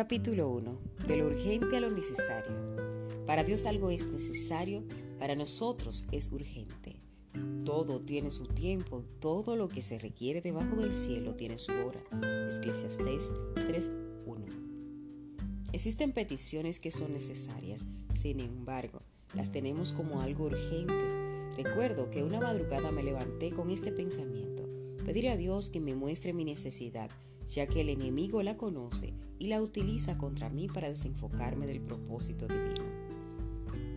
Capítulo 1. De lo urgente a lo necesario. Para Dios algo es necesario, para nosotros es urgente. Todo tiene su tiempo, todo lo que se requiere debajo del cielo tiene su hora. Eclesiastés 3.1. Existen peticiones que son necesarias, sin embargo, las tenemos como algo urgente. Recuerdo que una madrugada me levanté con este pensamiento. Pedir a Dios que me muestre mi necesidad, ya que el enemigo la conoce y la utiliza contra mí para desenfocarme del propósito divino.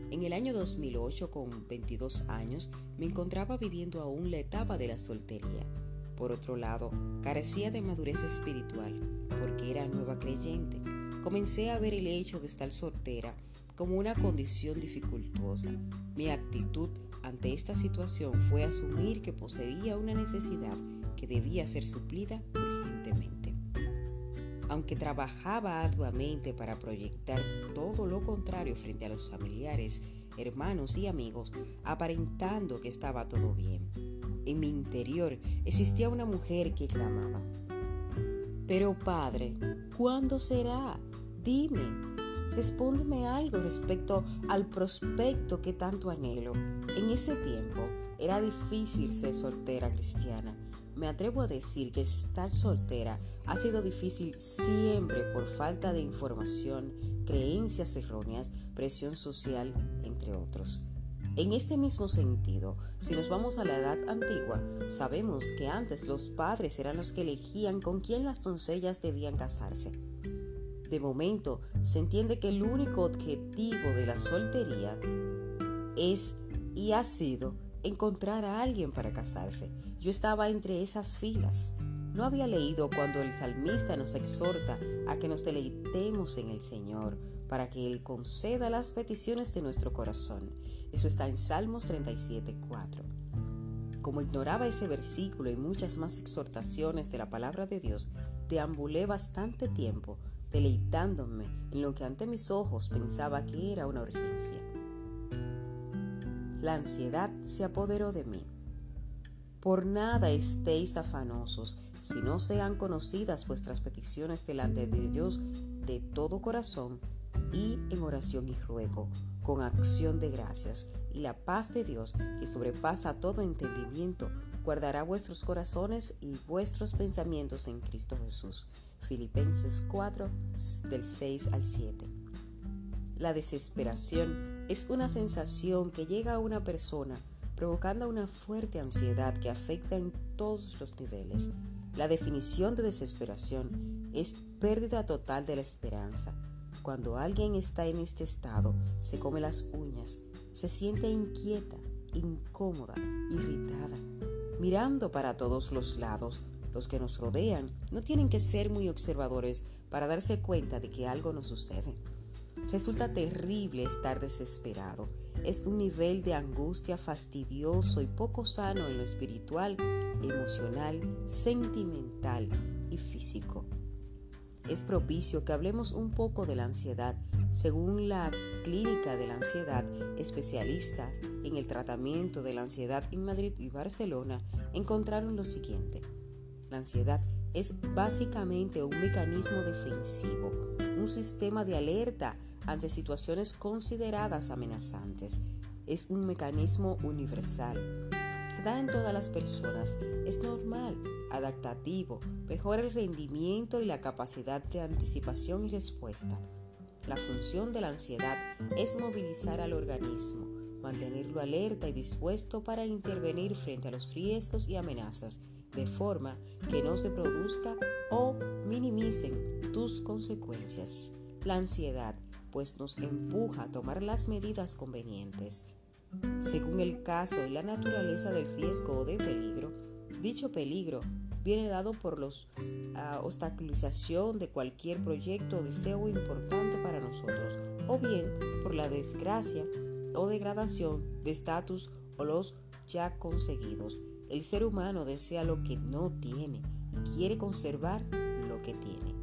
En el año 2008, con 22 años, me encontraba viviendo aún la etapa de la soltería. Por otro lado, carecía de madurez espiritual, porque era nueva creyente. Comencé a ver el hecho de estar soltera como una condición dificultosa. Mi actitud ante esta situación fue asumir que poseía una necesidad que debía ser suplida urgentemente. Aunque trabajaba arduamente para proyectar todo lo contrario frente a los familiares, hermanos y amigos, aparentando que estaba todo bien. En mi interior existía una mujer que clamaba, Pero Padre, ¿cuándo será? Dime, respóndeme algo respecto al prospecto que tanto anhelo. En ese tiempo era difícil ser soltera cristiana me atrevo a decir que estar soltera ha sido difícil siempre por falta de información, creencias erróneas, presión social, entre otros. En este mismo sentido, si nos vamos a la edad antigua, sabemos que antes los padres eran los que elegían con quién las doncellas debían casarse. De momento, se entiende que el único objetivo de la soltería es y ha sido encontrar a alguien para casarse. Yo estaba entre esas filas. No había leído cuando el salmista nos exhorta a que nos deleitemos en el Señor para que Él conceda las peticiones de nuestro corazón. Eso está en Salmos 37.4. Como ignoraba ese versículo y muchas más exhortaciones de la palabra de Dios, deambulé bastante tiempo deleitándome en lo que ante mis ojos pensaba que era una urgencia. La ansiedad se apoderó de mí. Por nada estéis afanosos, si no sean conocidas vuestras peticiones delante de Dios de todo corazón y en oración y ruego, con acción de gracias, y la paz de Dios, que sobrepasa todo entendimiento, guardará vuestros corazones y vuestros pensamientos en Cristo Jesús. Filipenses 4, del 6 al 7. La desesperación es una sensación que llega a una persona provocando una fuerte ansiedad que afecta en todos los niveles. La definición de desesperación es pérdida total de la esperanza. Cuando alguien está en este estado, se come las uñas, se siente inquieta, incómoda, irritada, mirando para todos los lados. Los que nos rodean no tienen que ser muy observadores para darse cuenta de que algo nos sucede. Resulta terrible estar desesperado es un nivel de angustia fastidioso y poco sano en lo espiritual, emocional, sentimental y físico. Es propicio que hablemos un poco de la ansiedad. Según la Clínica de la Ansiedad, especialista en el tratamiento de la ansiedad en Madrid y Barcelona, encontraron lo siguiente. La ansiedad es básicamente un mecanismo defensivo, un sistema de alerta ante situaciones consideradas amenazantes. Es un mecanismo universal. Se da en todas las personas. Es normal, adaptativo, mejora el rendimiento y la capacidad de anticipación y respuesta. La función de la ansiedad es movilizar al organismo, mantenerlo alerta y dispuesto para intervenir frente a los riesgos y amenazas, de forma que no se produzca o minimicen tus consecuencias. La ansiedad pues nos empuja a tomar las medidas convenientes. Según el caso y la naturaleza del riesgo o de peligro, dicho peligro viene dado por la ah, obstaculización de cualquier proyecto o deseo importante para nosotros, o bien por la desgracia o degradación de estatus o los ya conseguidos. El ser humano desea lo que no tiene y quiere conservar lo que tiene.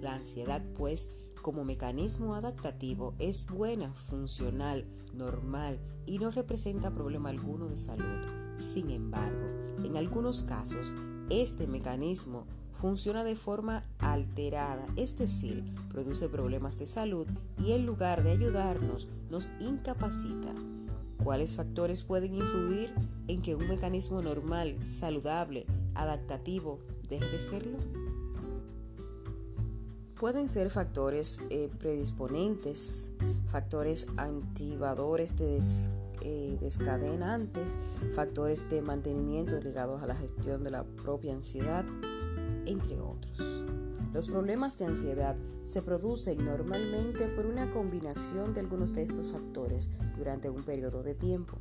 La ansiedad, pues, como mecanismo adaptativo es buena, funcional, normal y no representa problema alguno de salud. Sin embargo, en algunos casos, este mecanismo funciona de forma alterada, es decir, produce problemas de salud y en lugar de ayudarnos, nos incapacita. ¿Cuáles factores pueden influir en que un mecanismo normal, saludable, adaptativo, deje de serlo? Pueden ser factores eh, predisponentes, factores activadores de eh, descadenantes, factores de mantenimiento ligados a la gestión de la propia ansiedad, entre otros. Los problemas de ansiedad se producen normalmente por una combinación de algunos de estos factores durante un periodo de tiempo.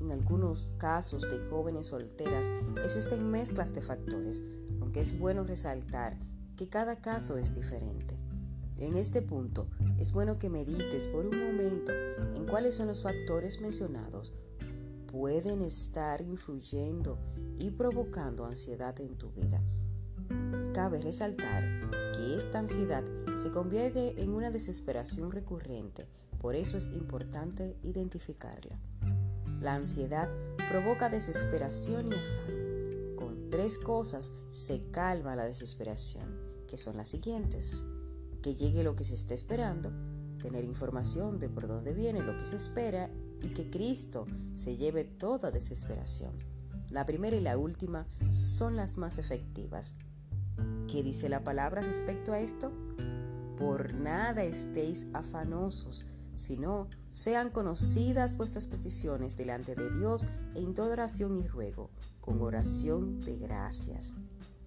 En algunos casos de jóvenes solteras existen mezclas de factores, aunque es bueno resaltar que cada caso es diferente. En este punto, es bueno que medites por un momento en cuáles son los factores mencionados pueden estar influyendo y provocando ansiedad en tu vida. Cabe resaltar que esta ansiedad se convierte en una desesperación recurrente, por eso es importante identificarla. La ansiedad provoca desesperación y afán. Con tres cosas se calma la desesperación que son las siguientes. Que llegue lo que se está esperando, tener información de por dónde viene lo que se espera y que Cristo se lleve toda desesperación. La primera y la última son las más efectivas. ¿Qué dice la palabra respecto a esto? Por nada estéis afanosos, sino sean conocidas vuestras peticiones delante de Dios en toda oración y ruego, con oración de gracias.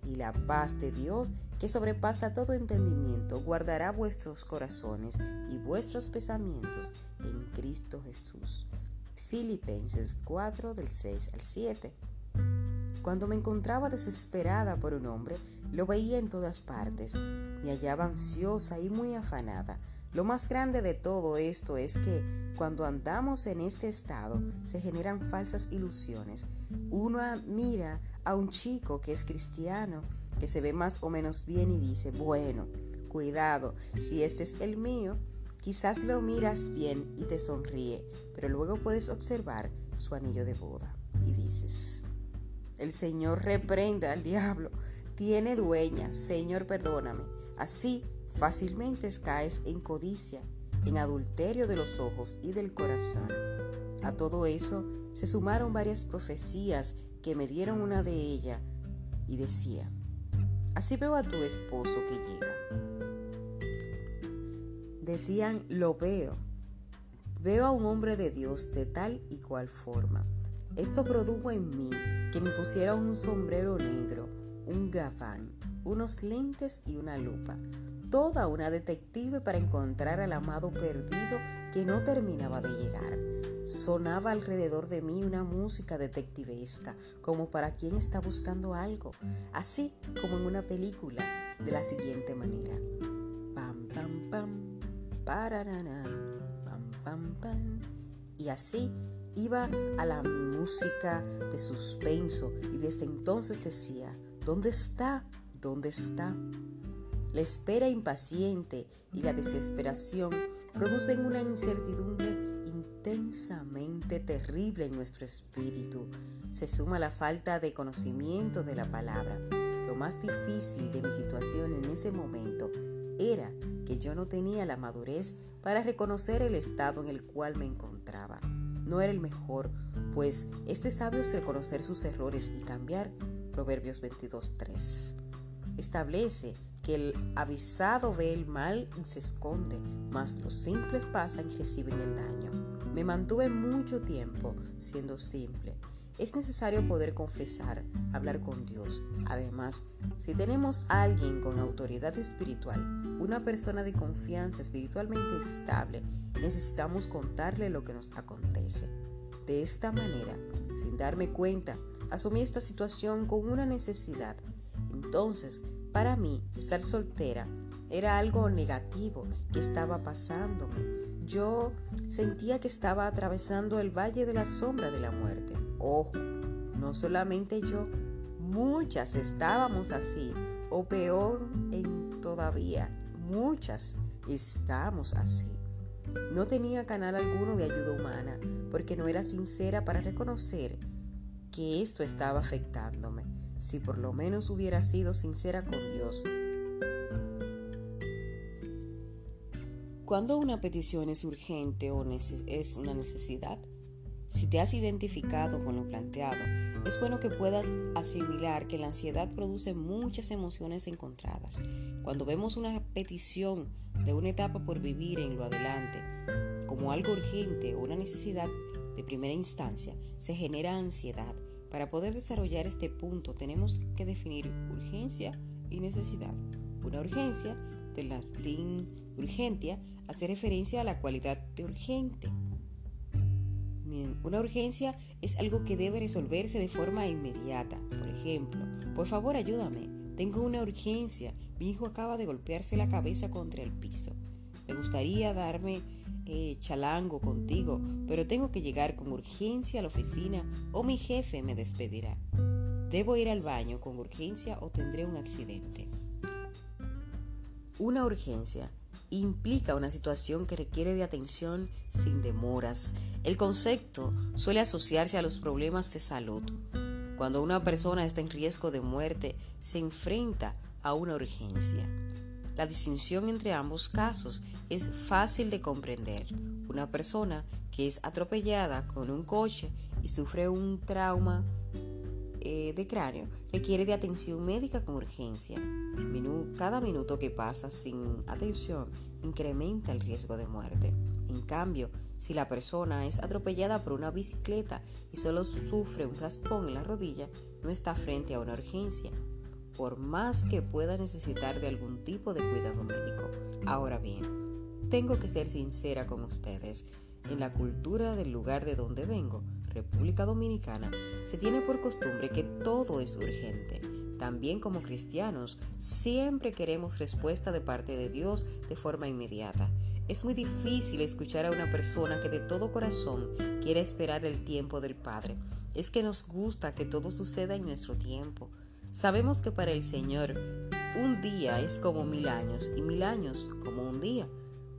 Y la paz de Dios, que sobrepasa todo entendimiento, guardará vuestros corazones y vuestros pensamientos en Cristo Jesús. Filipenses 4 del 6 al 7. Cuando me encontraba desesperada por un hombre, lo veía en todas partes. Me hallaba ansiosa y muy afanada. Lo más grande de todo esto es que cuando andamos en este estado se generan falsas ilusiones. Uno mira a un chico que es cristiano, que se ve más o menos bien y dice, bueno, cuidado, si este es el mío, quizás lo miras bien y te sonríe, pero luego puedes observar su anillo de boda y dices, el Señor reprenda al diablo, tiene dueña, Señor perdóname. Así fácilmente caes en codicia, en adulterio de los ojos y del corazón. A todo eso se sumaron varias profecías que me dieron una de ellas y decía, así veo a tu esposo que llega. Decían, lo veo. Veo a un hombre de Dios de tal y cual forma. Esto produjo en mí que me pusiera un sombrero negro, un gafán, unos lentes y una lupa. Toda una detective para encontrar al amado perdido que no terminaba de llegar. Sonaba alrededor de mí una música detectivesca, como para quien está buscando algo, así como en una película, de la siguiente manera. Pam, pam, pam, pam, pam, pam. Y así iba a la música de suspenso y desde entonces decía, ¿dónde está? ¿Dónde está? La espera impaciente y la desesperación producen una incertidumbre intensamente terrible en nuestro espíritu. Se suma la falta de conocimiento de la palabra. Lo más difícil de mi situación en ese momento era que yo no tenía la madurez para reconocer el estado en el cual me encontraba. No era el mejor, pues este sabio es reconocer sus errores y cambiar. Proverbios 22.3. Establece que el avisado ve el mal y se esconde, mas los simples pasan y reciben el daño. Me mantuve mucho tiempo siendo simple. Es necesario poder confesar, hablar con Dios. Además, si tenemos a alguien con autoridad espiritual, una persona de confianza espiritualmente estable, necesitamos contarle lo que nos acontece. De esta manera, sin darme cuenta, asumí esta situación con una necesidad. Entonces, para mí, estar soltera era algo negativo que estaba pasándome yo sentía que estaba atravesando el valle de la sombra de la muerte. Ojo, no solamente yo, muchas estábamos así, o peor en todavía, muchas estamos así. No tenía canal alguno de ayuda humana porque no era sincera para reconocer que esto estaba afectándome. Si por lo menos hubiera sido sincera con Dios. Cuando una petición es urgente o es una necesidad, si te has identificado con lo planteado, es bueno que puedas asimilar que la ansiedad produce muchas emociones encontradas. Cuando vemos una petición de una etapa por vivir en lo adelante como algo urgente o una necesidad de primera instancia, se genera ansiedad. Para poder desarrollar este punto tenemos que definir urgencia y necesidad. Una urgencia, del latín urgentia, hace referencia a la cualidad de urgente una urgencia es algo que debe resolverse de forma inmediata. Por ejemplo, por favor ayúdame, tengo una urgencia, mi hijo acaba de golpearse la cabeza contra el piso. Me gustaría darme eh, chalango contigo, pero tengo que llegar con urgencia a la oficina o mi jefe me despedirá. Debo ir al baño con urgencia o tendré un accidente. Una urgencia implica una situación que requiere de atención sin demoras. El concepto suele asociarse a los problemas de salud. Cuando una persona está en riesgo de muerte, se enfrenta a una urgencia. La distinción entre ambos casos es fácil de comprender. Una persona que es atropellada con un coche y sufre un trauma eh, de cráneo requiere de atención médica con urgencia. cada minuto que pasa sin atención incrementa el riesgo de muerte. En cambio, si la persona es atropellada por una bicicleta y solo sufre un raspón en la rodilla, no está frente a una urgencia, por más que pueda necesitar de algún tipo de cuidado médico. Ahora bien, tengo que ser sincera con ustedes. En la cultura del lugar de donde vengo, República Dominicana, se tiene por costumbre que todo es urgente. También como cristianos, siempre queremos respuesta de parte de Dios de forma inmediata. Es muy difícil escuchar a una persona que de todo corazón quiere esperar el tiempo del Padre. Es que nos gusta que todo suceda en nuestro tiempo. Sabemos que para el Señor un día es como mil años y mil años como un día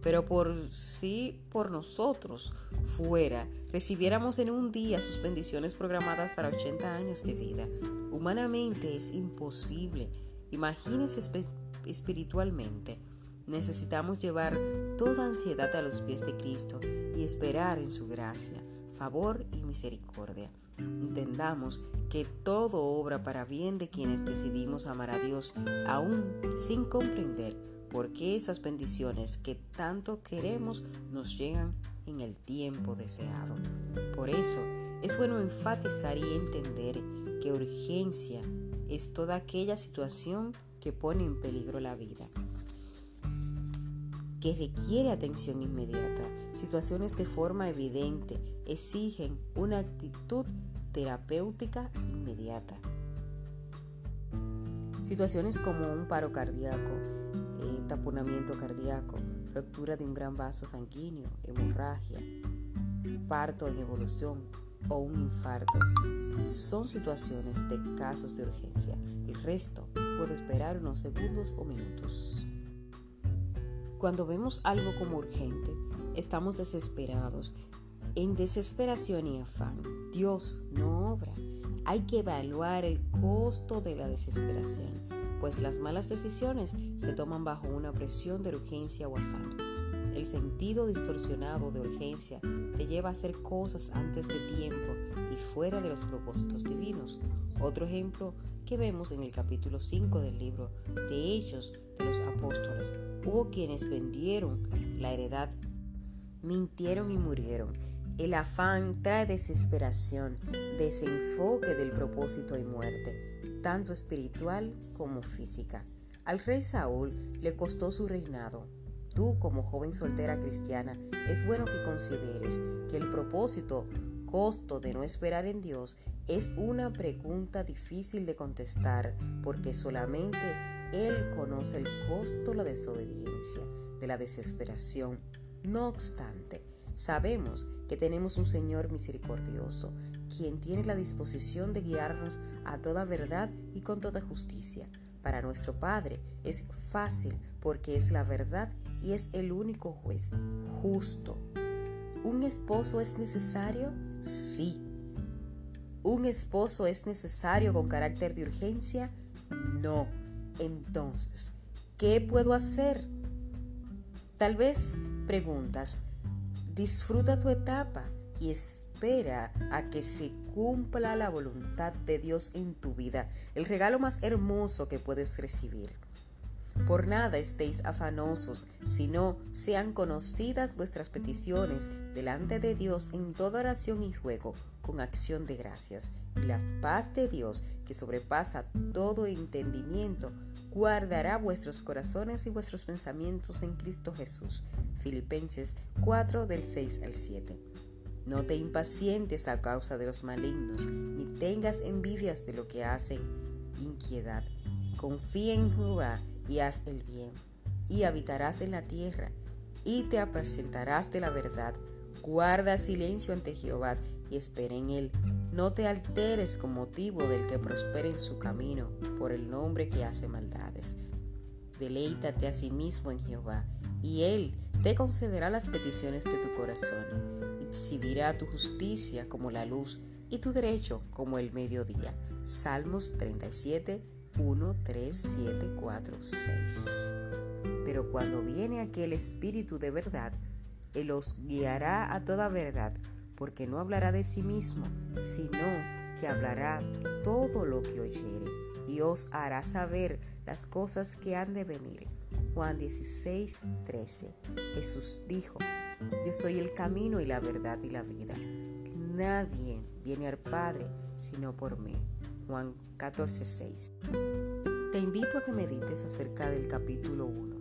pero por si por nosotros fuera, recibiéramos en un día sus bendiciones programadas para 80 años de vida. Humanamente es imposible. Imagínese espiritualmente. Necesitamos llevar toda ansiedad a los pies de Cristo y esperar en su gracia, favor y misericordia. Entendamos que todo obra para bien de quienes decidimos amar a Dios, aún sin comprender porque esas bendiciones que tanto queremos nos llegan en el tiempo deseado. Por eso es bueno enfatizar y entender que urgencia es toda aquella situación que pone en peligro la vida, que requiere atención inmediata. Situaciones de forma evidente exigen una actitud terapéutica inmediata. Situaciones como un paro cardíaco, taponamiento cardíaco, ruptura de un gran vaso sanguíneo, hemorragia, parto en evolución o un infarto. Son situaciones de casos de urgencia. El resto puede esperar unos segundos o minutos. Cuando vemos algo como urgente, estamos desesperados, en desesperación y afán. Dios no obra. Hay que evaluar el costo de la desesperación pues las malas decisiones se toman bajo una presión de urgencia o afán. El sentido distorsionado de urgencia te lleva a hacer cosas antes de tiempo y fuera de los propósitos divinos. Otro ejemplo que vemos en el capítulo 5 del libro de Hechos de los Apóstoles. Hubo quienes vendieron la heredad, mintieron y murieron. El afán trae desesperación, desenfoque del propósito y muerte tanto espiritual como física. Al rey Saúl le costó su reinado. Tú, como joven soltera cristiana, es bueno que consideres que el propósito, costo de no esperar en Dios, es una pregunta difícil de contestar porque solamente Él conoce el costo de la desobediencia, de la desesperación. No obstante, sabemos que tenemos un Señor misericordioso quien tiene la disposición de guiarnos a toda verdad y con toda justicia. Para nuestro Padre es fácil porque es la verdad y es el único juez justo. ¿Un esposo es necesario? Sí. ¿Un esposo es necesario con carácter de urgencia? No. Entonces, ¿qué puedo hacer? Tal vez preguntas, disfruta tu etapa y espera a que se cumpla la voluntad de Dios en tu vida, el regalo más hermoso que puedes recibir. Por nada estéis afanosos, sino sean conocidas vuestras peticiones delante de Dios en toda oración y ruego, con acción de gracias. Y la paz de Dios, que sobrepasa todo entendimiento, guardará vuestros corazones y vuestros pensamientos en Cristo Jesús. Filipenses 4 del 6 al 7. No te impacientes a causa de los malignos, ni tengas envidias de lo que hacen inquietud. Confía en Jehová y haz el bien, y habitarás en la tierra, y te apacentarás de la verdad. Guarda silencio ante Jehová y espera en él. No te alteres con motivo del que prospere en su camino, por el nombre que hace maldades. Deleítate a sí mismo en Jehová, y él te concederá las peticiones de tu corazón. Exhibirá tu justicia como la luz y tu derecho como el mediodía. Salmos 37, 1, 3, 7, 4, 6. Pero cuando viene aquel Espíritu de verdad, Él os guiará a toda verdad, porque no hablará de sí mismo, sino que hablará todo lo que oyere, y os hará saber las cosas que han de venir. Juan 16, 13. Jesús dijo, Yo soy el camino y la verdad y la vida. Nadie viene al Padre sino por mí. Juan 14:6. Te invito a que medites acerca del capítulo 1.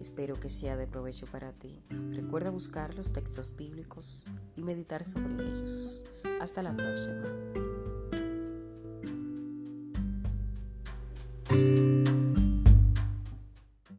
Espero que sea de provecho para ti. Recuerda buscar los textos bíblicos y meditar sobre ellos. Hasta la próxima.